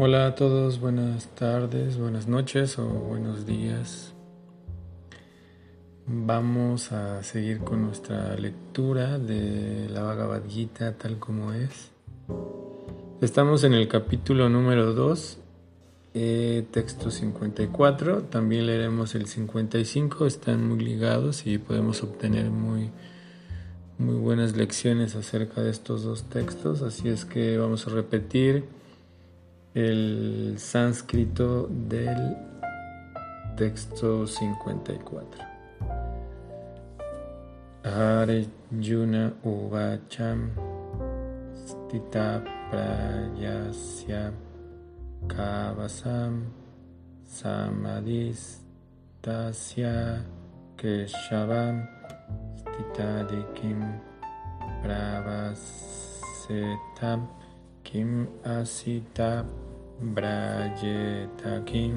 Hola a todos, buenas tardes, buenas noches o buenos días. Vamos a seguir con nuestra lectura de la Bhagavad Gita tal como es. Estamos en el capítulo número 2, eh, texto 54. También leeremos el 55, están muy ligados y podemos obtener muy, muy buenas lecciones acerca de estos dos textos. Así es que vamos a repetir el sánscrito del texto 54. Arjuna Uvacham Stita Prayasya Kavasam Samadis Tasya Keshavam Stitadikim Pravasetam Kim Asita Brayetakim.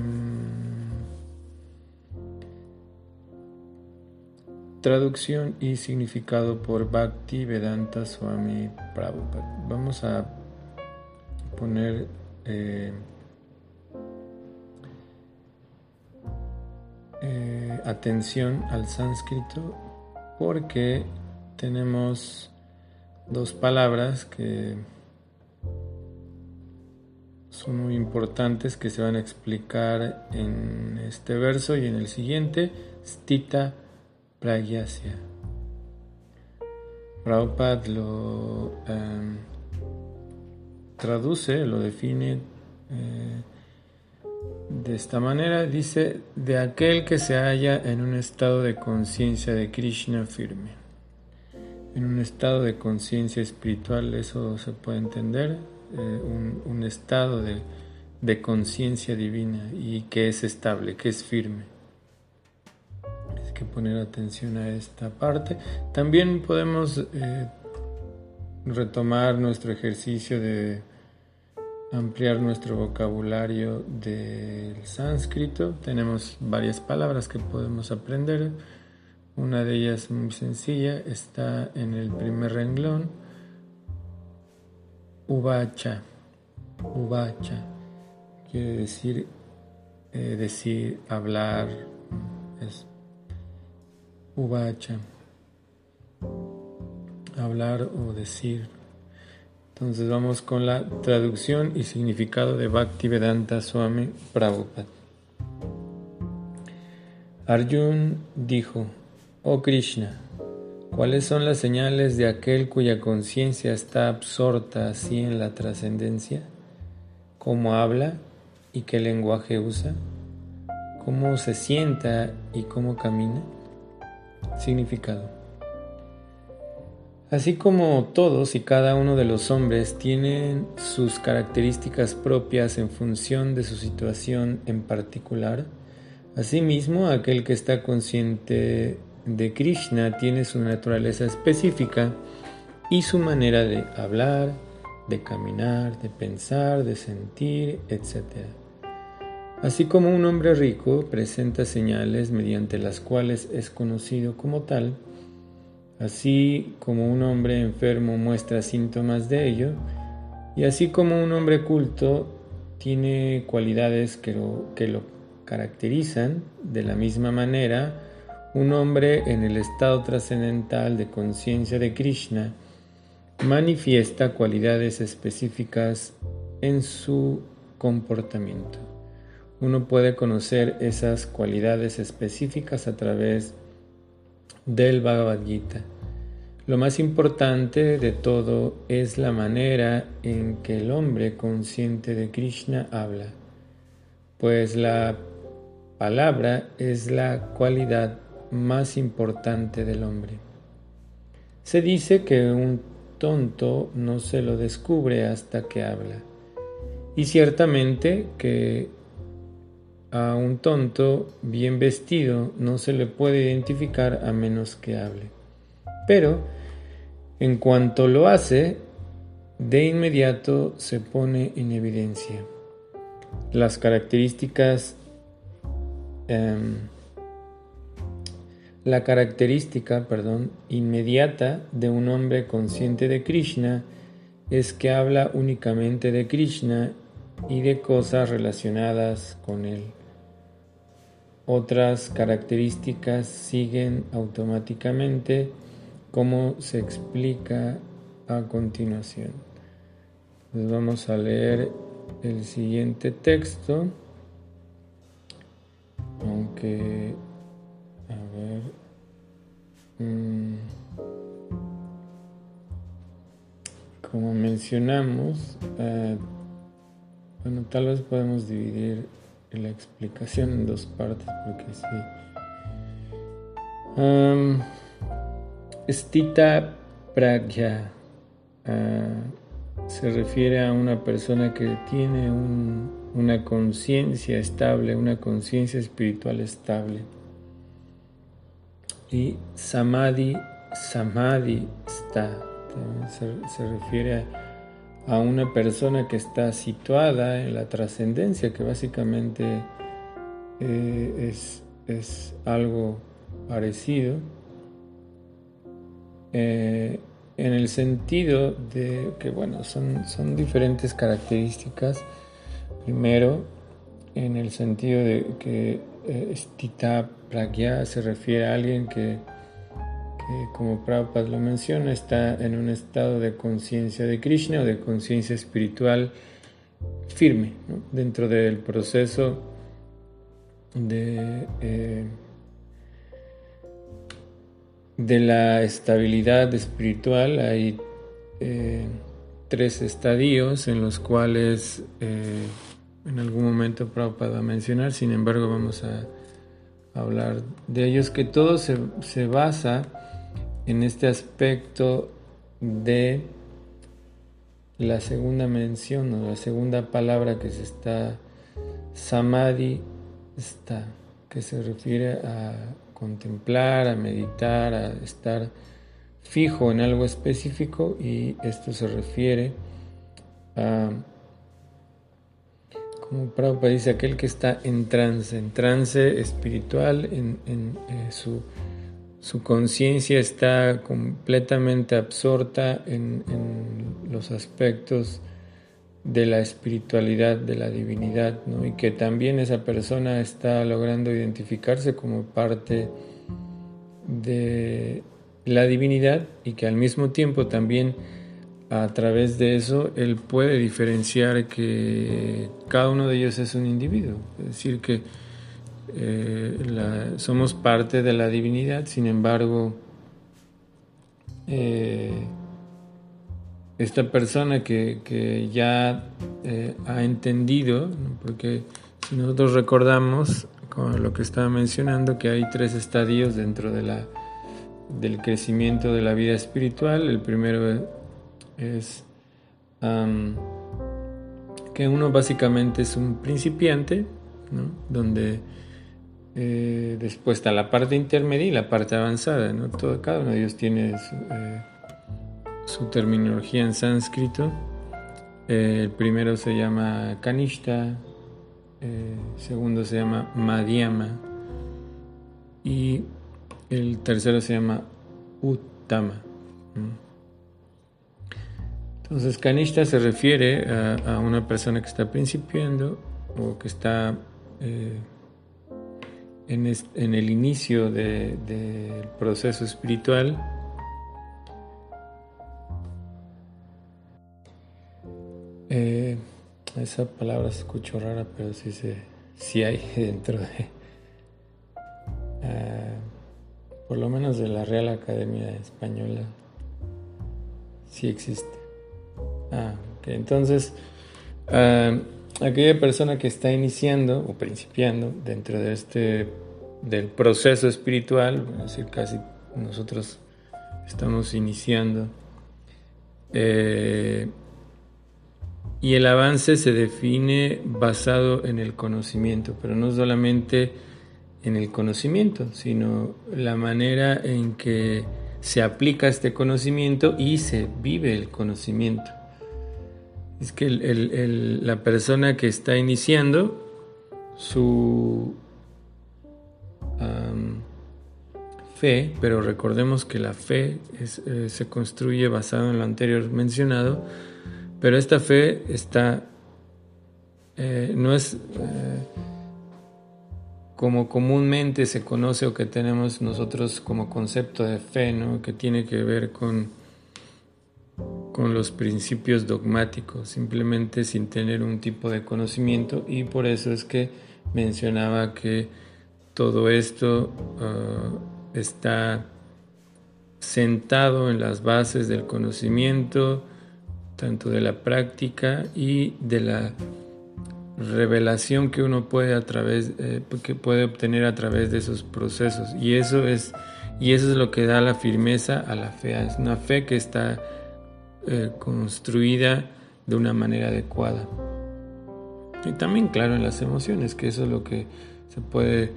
Traducción y significado por Bhakti Vedanta Swami Prabhupada. Vamos a poner eh, eh, atención al sánscrito porque tenemos dos palabras que son muy importantes que se van a explicar en este verso y en el siguiente, Stita Pragyasya. Prabhupada lo em, traduce, lo define eh, de esta manera, dice, de aquel que se halla en un estado de conciencia de Krishna firme. En un estado de conciencia espiritual, eso se puede entender, eh, un, estado de, de conciencia divina y que es estable, que es firme. Hay que poner atención a esta parte. También podemos eh, retomar nuestro ejercicio de ampliar nuestro vocabulario del sánscrito. Tenemos varias palabras que podemos aprender. Una de ellas muy sencilla está en el primer renglón Uvacha, uvacha, quiere decir, eh, decir, hablar, es uvacha, hablar o decir. Entonces vamos con la traducción y significado de Bhaktivedanta Swami Prabhupada. Arjun dijo, Oh Krishna, ¿Cuáles son las señales de aquel cuya conciencia está absorta así en la trascendencia? ¿Cómo habla y qué lenguaje usa? ¿Cómo se sienta y cómo camina? Significado. Así como todos y cada uno de los hombres tienen sus características propias en función de su situación en particular, asimismo aquel que está consciente de Krishna tiene su naturaleza específica y su manera de hablar, de caminar, de pensar, de sentir, etc. Así como un hombre rico presenta señales mediante las cuales es conocido como tal, así como un hombre enfermo muestra síntomas de ello, y así como un hombre culto tiene cualidades que lo, que lo caracterizan de la misma manera, un hombre en el estado trascendental de conciencia de Krishna manifiesta cualidades específicas en su comportamiento. Uno puede conocer esas cualidades específicas a través del Bhagavad Gita. Lo más importante de todo es la manera en que el hombre consciente de Krishna habla, pues la palabra es la cualidad más importante del hombre. Se dice que un tonto no se lo descubre hasta que habla. Y ciertamente que a un tonto bien vestido no se le puede identificar a menos que hable. Pero en cuanto lo hace, de inmediato se pone en evidencia. Las características em, la característica, perdón, inmediata de un hombre consciente de Krishna es que habla únicamente de Krishna y de cosas relacionadas con él. Otras características siguen automáticamente como se explica a continuación. vamos a leer el siguiente texto, aunque, como mencionamos, eh, bueno, tal vez podemos dividir la explicación en dos partes, porque sí. Um, Stita Pragya uh, se refiere a una persona que tiene una conciencia estable, una conciencia espiritual estable. Y Samadhi, Samadhi está, se, se refiere a una persona que está situada en la trascendencia, que básicamente eh, es, es, algo parecido, eh, en el sentido de que, bueno, son, son diferentes características. Primero, en el sentido de que eh, Stita Pragya se refiere a alguien que como Prabhupada lo menciona, está en un estado de conciencia de Krishna o de conciencia espiritual firme dentro del proceso de, eh, de la estabilidad espiritual. Hay eh, tres estadios en los cuales eh, en algún momento Prabhupada va a mencionar, sin embargo vamos a hablar de ellos, que todo se, se basa en este aspecto de la segunda mención o la segunda palabra que se está, samadhi está, que se refiere a contemplar, a meditar, a estar fijo en algo específico y esto se refiere a, Prabhupada dice, aquel que está en trance, en trance espiritual, en, eh, su su conciencia está completamente absorta en, los aspectos de la espiritualidad, de la divinidad, y que también esa persona está logrando identificarse como parte de la divinidad y que al mismo tiempo también a través de eso él puede diferenciar que cada uno de ellos es un individuo, es decir, que eh, somos parte de la divinidad, sin embargo, eh, esta persona que, ya eh, ha entendido, porque si nosotros recordamos lo que estaba mencionando, que hay tres estadios dentro de la, del crecimiento de la vida espiritual, el primero es que uno básicamente es un principiante, donde eh, después está la parte intermedia y la parte avanzada. ¿no? Todo, cada uno de ellos tiene su, eh, terminología en sánscrito. Eh, el primero se llama Kanishta, el segundo se llama Madhyama y el tercero se llama Uttama. Entonces, Kanishta se refiere a, una persona que está principiando o que está en, el inicio del proceso espiritual, eh, esa palabra se escuchó rara, pero sí, se, sí hay dentro de, ah, por lo menos de la Real Academia Española, sí existe. Ah, ok, entonces... Ah, aquella persona que está iniciando o principiando dentro de este del proceso espiritual, es decir, casi nosotros estamos iniciando, eh, y el avance se define basado en el conocimiento, pero no solamente en el conocimiento, sino la manera en que se aplica este conocimiento y se vive el conocimiento. Es que la persona que está iniciando su fe, pero recordemos que la fe eh, se construye basado en lo anterior mencionado, pero esta fe está eh, no es como comúnmente se conoce o que tenemos nosotros como concepto de fe, ¿no? que tiene que ver con, con los principios dogmáticos, simplemente sin tener un tipo de conocimiento. Y por eso es que mencionaba que todo esto ah, está sentado en las bases del conocimiento, tanto de la práctica y de la revelación que uno puede a través eh, que puede obtener a través de esos procesos. Y eso es y eso es lo que da la firmeza a la fe. Es una fe que está eh, construida de una manera adecuada. Y también claro en las emociones que eso es lo que se puede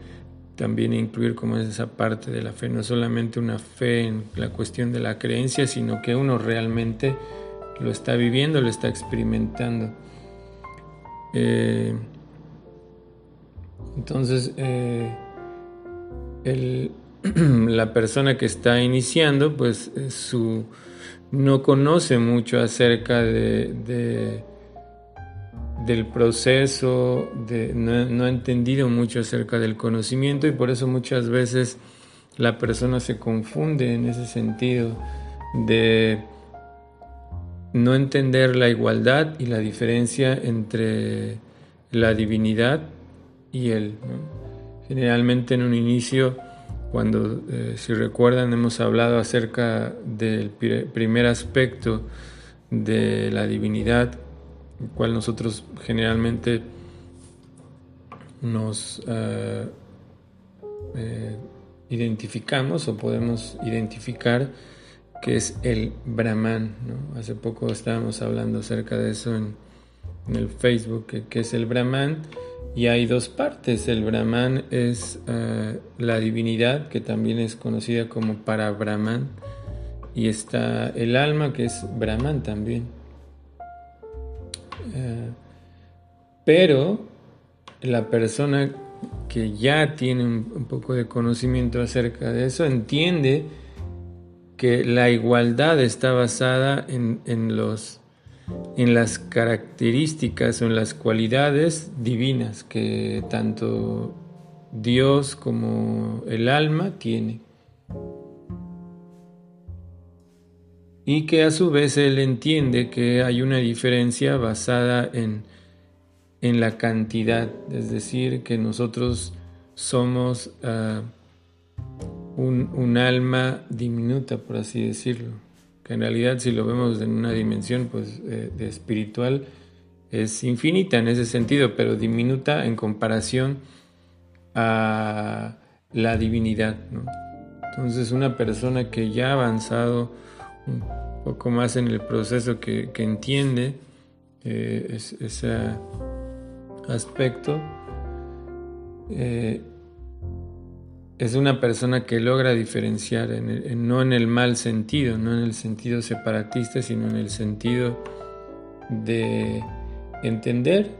también incluir como es esa parte de la fe. No solamente una fe en la cuestión de la creencia sino que uno realmente lo está viviendo lo está experimentando. Eh, entonces, eh, la persona que está iniciando, pues su, no conoce mucho acerca de, del proceso, no, no, ha entendido mucho acerca del conocimiento y por eso muchas veces la persona se confunde en ese sentido de no entender la igualdad y la diferencia entre la divinidad y él. Generalmente en un inicio, cuando, eh, si recuerdan, hemos hablado acerca del primer aspecto de la divinidad, el cual nosotros generalmente nos eh, eh, identificamos o podemos identificar que es el Brahman. Hace poco estábamos hablando acerca de eso en, el Facebook, que, es el Brahman. Y hay dos partes. El Brahman es eh, la divinidad, que también es conocida como para Brahman. Y está el alma, que es Brahman también. Eh, pero la persona que ya tiene un poco de conocimiento acerca de eso entiende que la igualdad está basada en, los, en las características o en las cualidades divinas que tanto Dios como el alma tiene. Y que a su vez él entiende que hay una diferencia basada en, en la cantidad, es decir, que nosotros somos... Ah, un, alma diminuta, por así decirlo, que en realidad si lo vemos en una dimensión pues, eh, de espiritual es infinita en ese sentido, pero diminuta en comparación a la divinidad. Entonces una persona que ya ha avanzado un poco más en el proceso, que, entiende eh, ese aspecto, eh, es una persona que logra diferenciar, no en el mal sentido, no en el sentido separatista, sino en el sentido de entender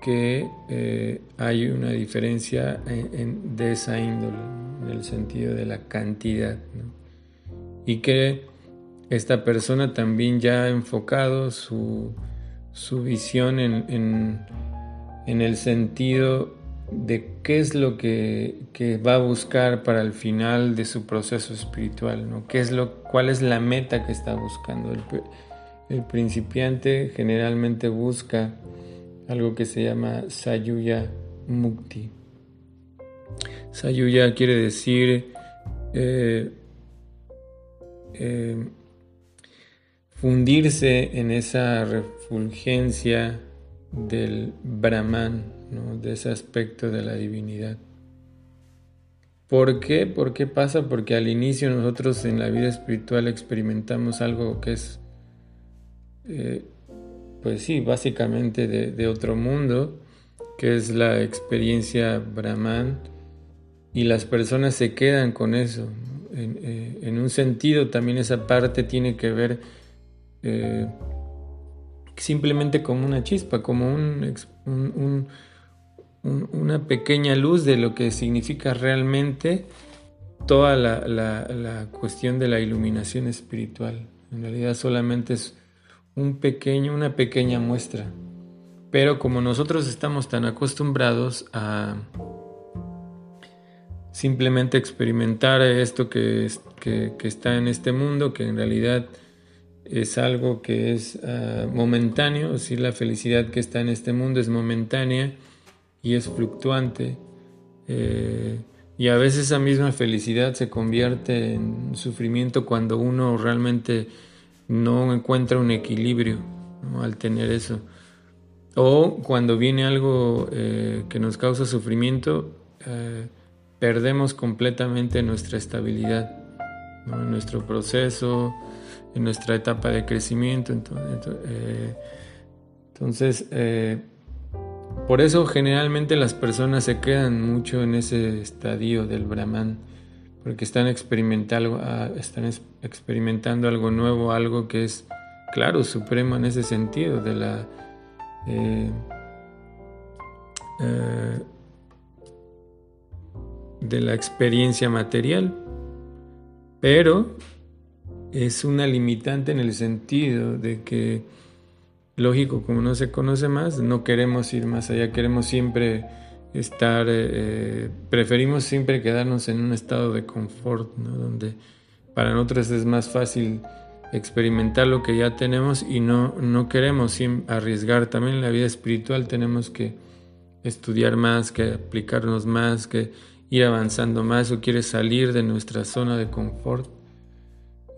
que eh, hay una diferencia de esa índole, en el sentido de la cantidad, y que esta persona también ya ha enfocado su, visión en, en el sentido de qué es lo que, va a buscar para el final de su proceso espiritual, ¿no? ¿Qué es lo, ¿Cuál es la meta que está buscando? El, principiante generalmente busca algo que se llama Sayuya Mukti. Sayuya quiere decir eh, eh, fundirse en esa refulgencia del Brahman, de ese aspecto de la divinidad. ¿Por qué? ¿Por qué pasa? Porque al inicio nosotros en la vida espiritual experimentamos algo que es, eh, pues sí, básicamente de, otro mundo, que es la experiencia Brahman, y las personas se quedan con eso. En, eh, un sentido también esa parte tiene que ver eh, simplemente como una chispa, como un, una pequeña luz de lo que significa realmente toda la, cuestión de la iluminación espiritual. En realidad solamente es un pequeño, una pequeña muestra Pero como nosotros estamos tan acostumbrados a simplemente experimentar esto que, que, está en este mundo, que en realidad es algo que es ah, momentáneo, si la felicidad que está en este mundo es momentánea y es fluctuante. Eh, y a veces esa misma felicidad se convierte en sufrimiento cuando uno realmente no encuentra un equilibrio al tener eso. O cuando viene algo eh, que nos causa sufrimiento, eh, perdemos completamente nuestra estabilidad en nuestro proceso, en nuestra etapa de crecimiento. Entonces, por eso generalmente las personas se quedan mucho en ese estadio del Brahman, porque están experimentando, ah, experimentando algo nuevo, algo que es, claro, supremo en ese sentido de la... Eh, eh, de la experiencia material, pero es una limitante en el sentido de que, lógico, como no se conoce más, no queremos ir más allá, queremos siempre estar, eh, eh, preferimos siempre quedarnos en un estado de confort, donde para nosotros es más fácil experimentar lo que ya tenemos y no, no queremos arriesgar. También en la vida espiritual tenemos que estudiar más, que aplicarnos más, que ir avanzando más o quieres salir de nuestra zona de confort.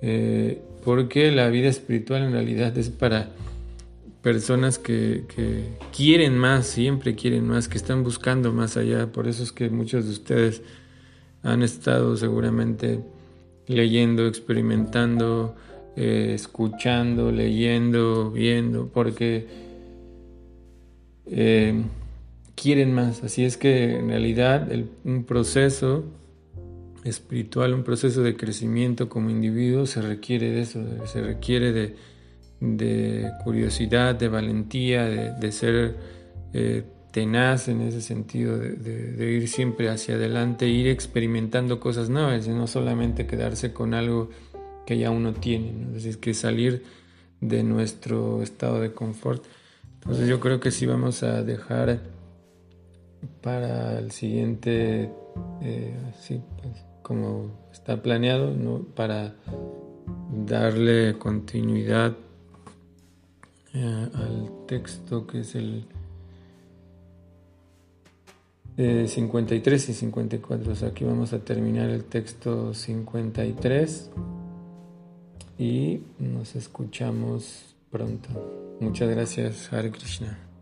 Eh, porque la vida espiritual en realidad es para personas que, quieren más, siempre quieren más, que están buscando más allá. Por eso es que muchos de ustedes han estado seguramente leyendo, experimentando, eh, escuchando, leyendo, viendo, porque eh, quieren más. Así es que en realidad un proceso espiritual, un proceso de crecimiento como individuo se requiere de eso, se requiere de, curiosidad, de valentía, de, ser eh, tenaz en ese sentido, de, ir siempre hacia adelante, ir experimentando cosas nuevas y no solamente quedarse con algo que ya uno tiene, es decir, que salir de nuestro estado de confort. Entonces yo creo que sí vamos a dejar para el siguiente, eh, pues, como está planeado, ¿no? para darle continuidad eh, al texto que es el 53 y 54. O sea, aquí vamos a terminar el texto 53 y nos escuchamos pronto. Muchas gracias, Hare Krishna.